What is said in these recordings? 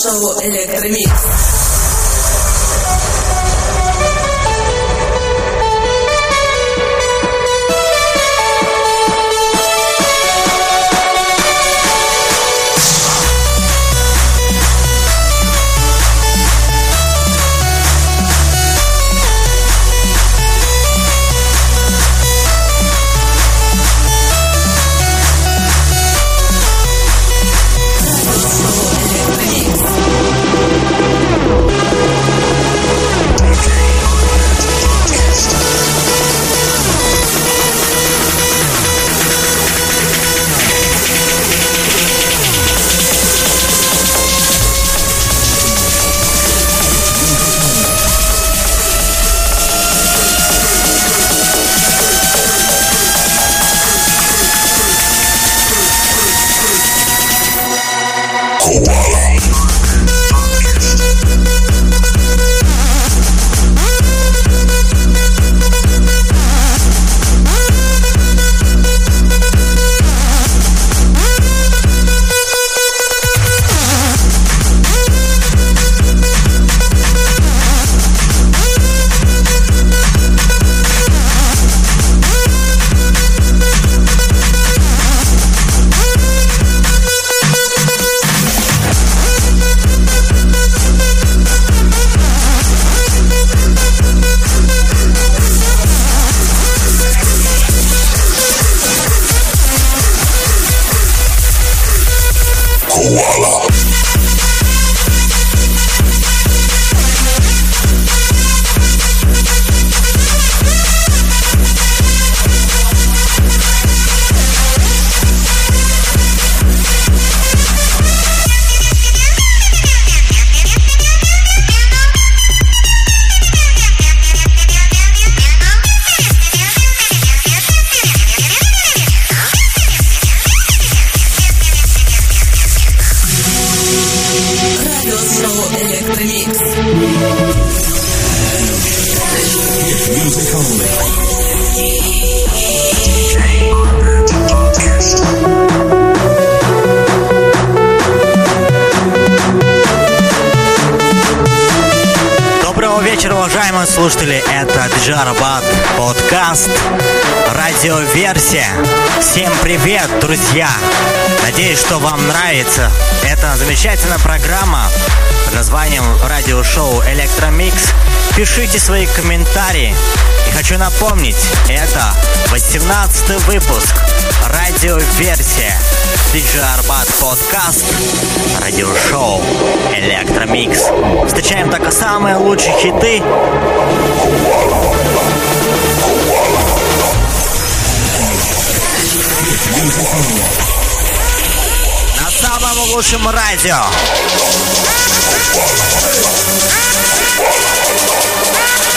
Show Remix. Радиошоу Электромикс. слушатели, это Джарбат подкаст, радиоверсия. Всем привет, друзья! Надеюсь, что вам нравится эта замечательная программа под названием радиошоу Электромикс. Пишите свои комментарии. Хочу напомнить, это 18 выпуск, радиоверсия. Диджей Арбат подкаст, радиошоу Электромикс. Встречаем только самые лучшие хиты. На самом лучшем радио.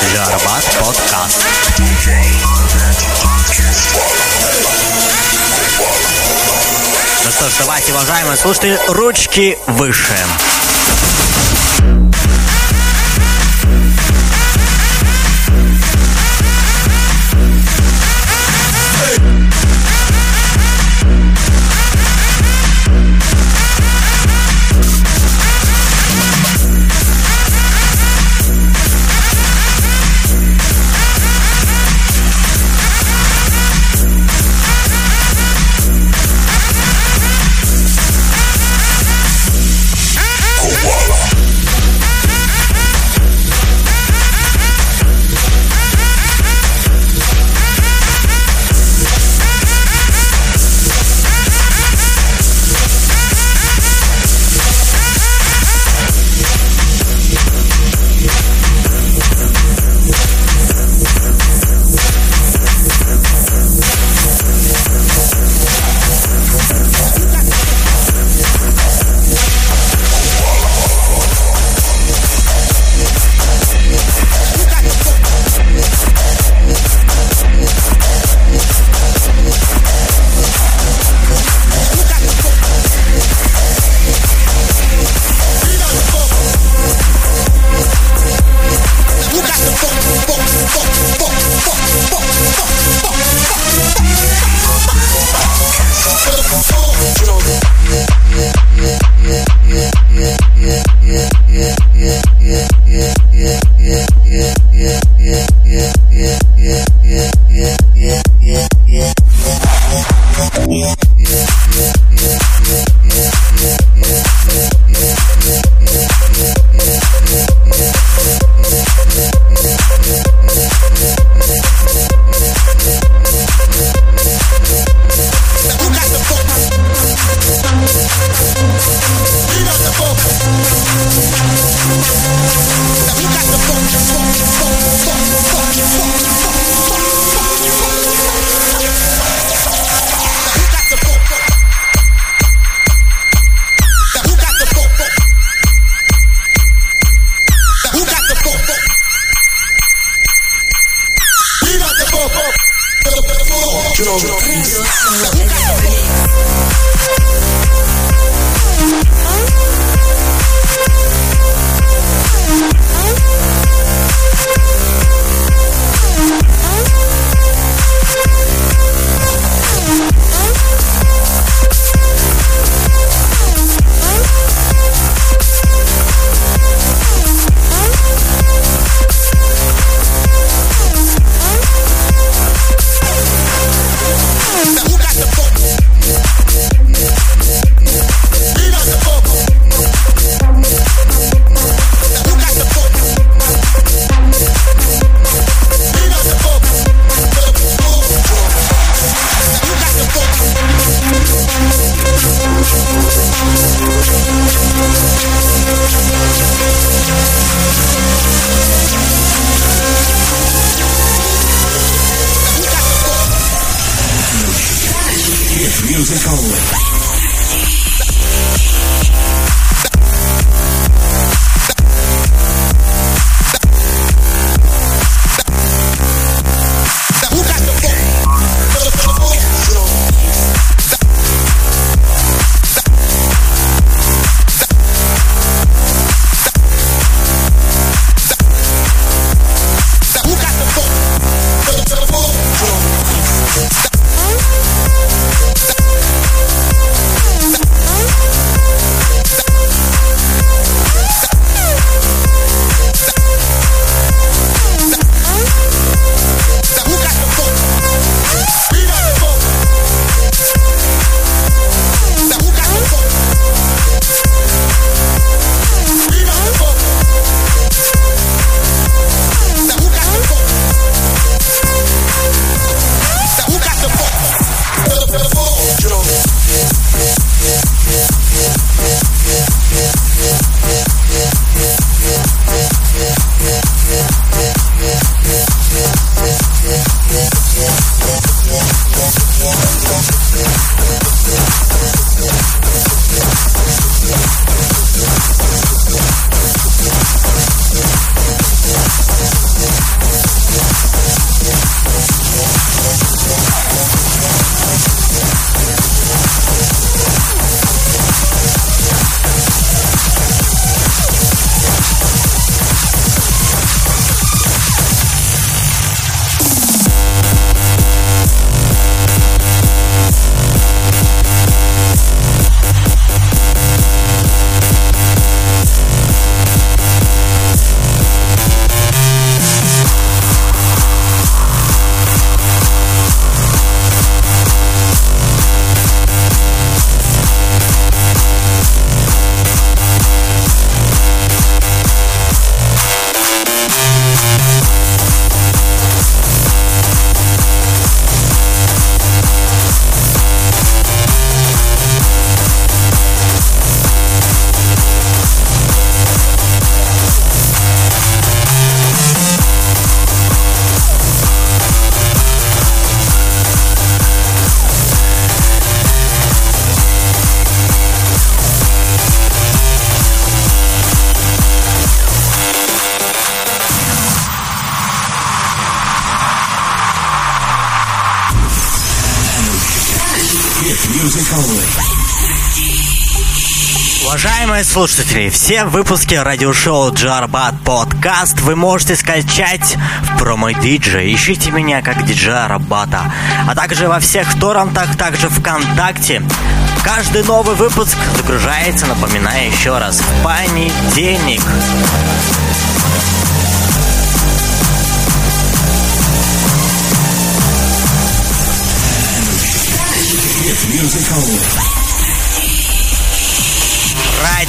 Диджей Арбат подкаст. Ну что ж, давайте, уважаемые слушатели, ручки выше. Уважаемые слушатели, все выпуски радиошоу Джарбат Подкаст вы можете скачать в промо диджей. Ищите меня как диджея Рабата. А также во всех торрентах, также ВКонтакте. Каждый новый выпуск загружается, напоминаю еще раз, в понедельник.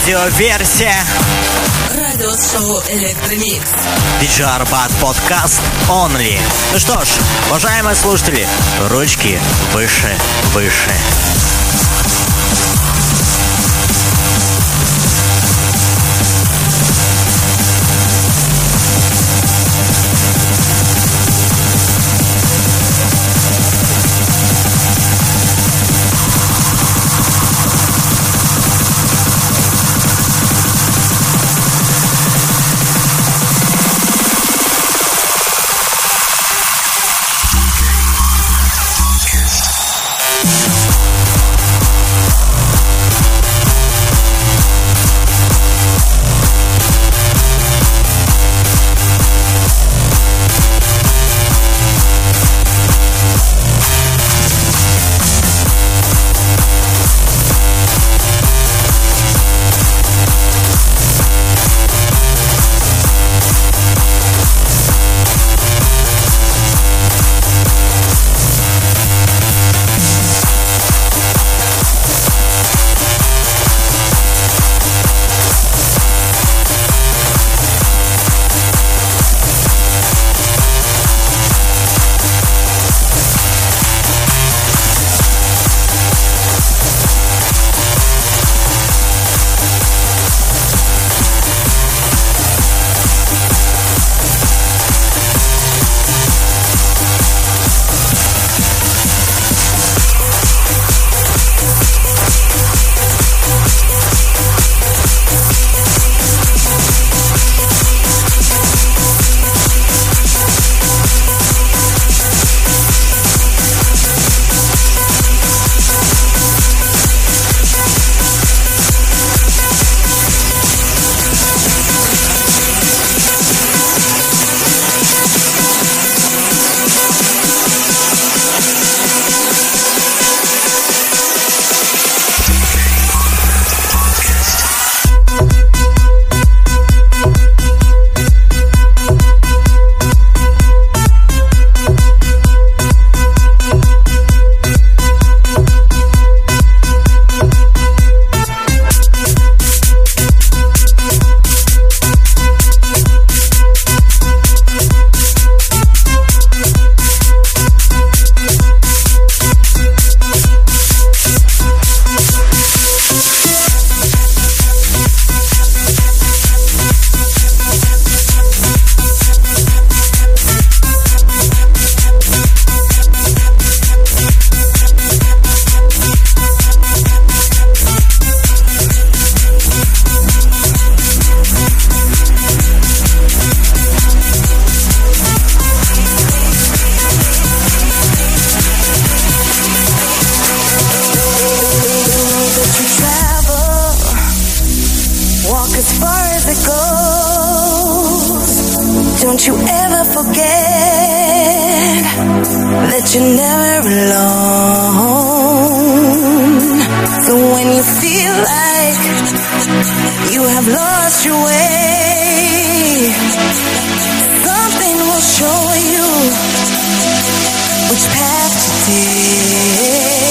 Радиоверсия. Радиошоу Электромикс. Диджей Арбат подкаст Only. Ну что ж, уважаемые слушатели, ручки выше, выше. as far as it goes. Don't you ever forget that you're never alone. So when you feel like you have lost your way, something will show you which path to take.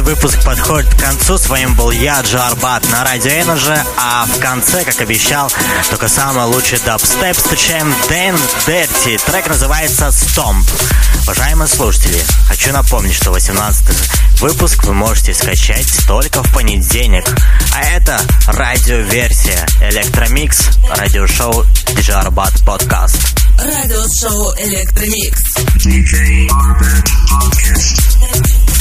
Выпуск подходит к концу. С вами был я, Джарбат, на Радио Energy. А в конце, как обещал, только самый лучший дабстеп встречаем Дэн Дерти. Трек называется «Stomp». Уважаемые слушатели, хочу напомнить, что 18 выпуск вы можете скачать только в понедельник. А это радиоверсия Электромикс, радиошоу DJ Арбат подкаст. Радиошоу Электромикс. DJ Arbat Podcast.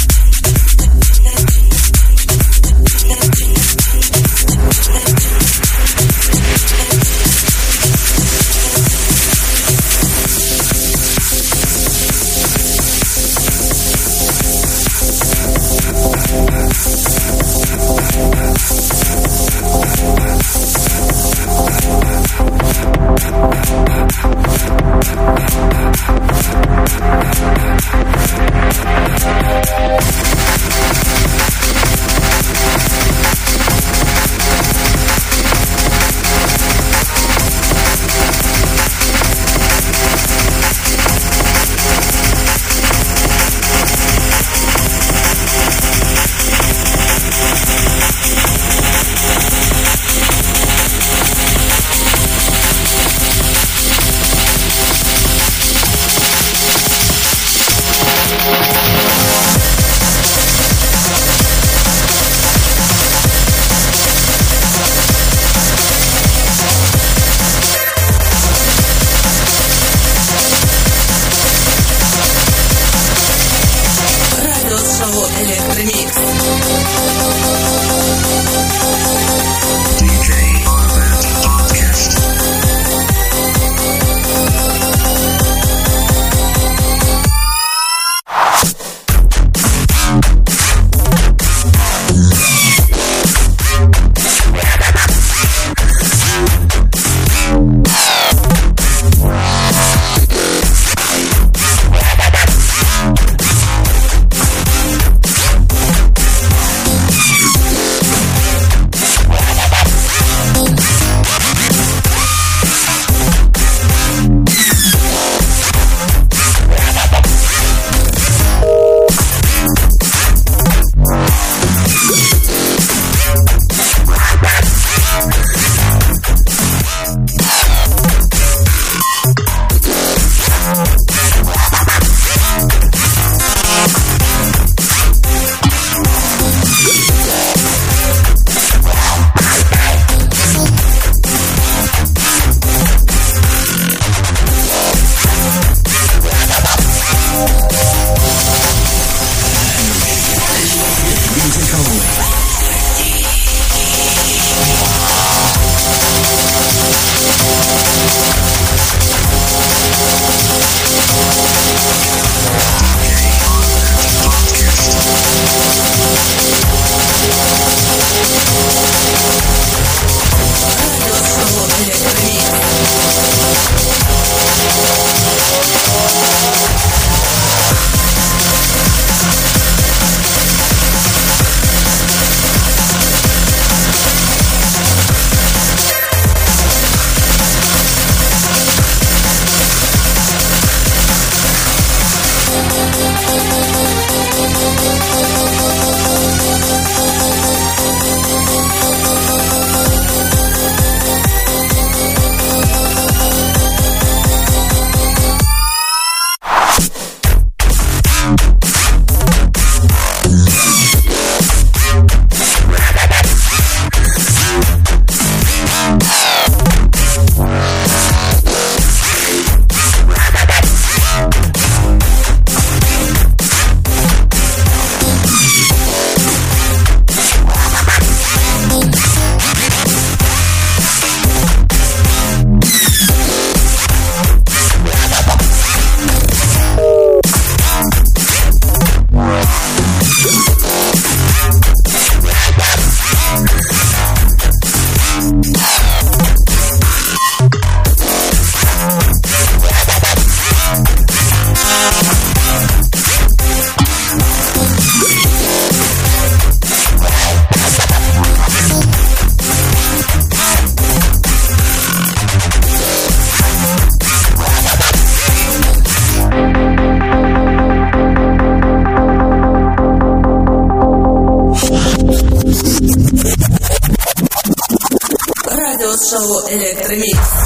Радиошоу Электромикс.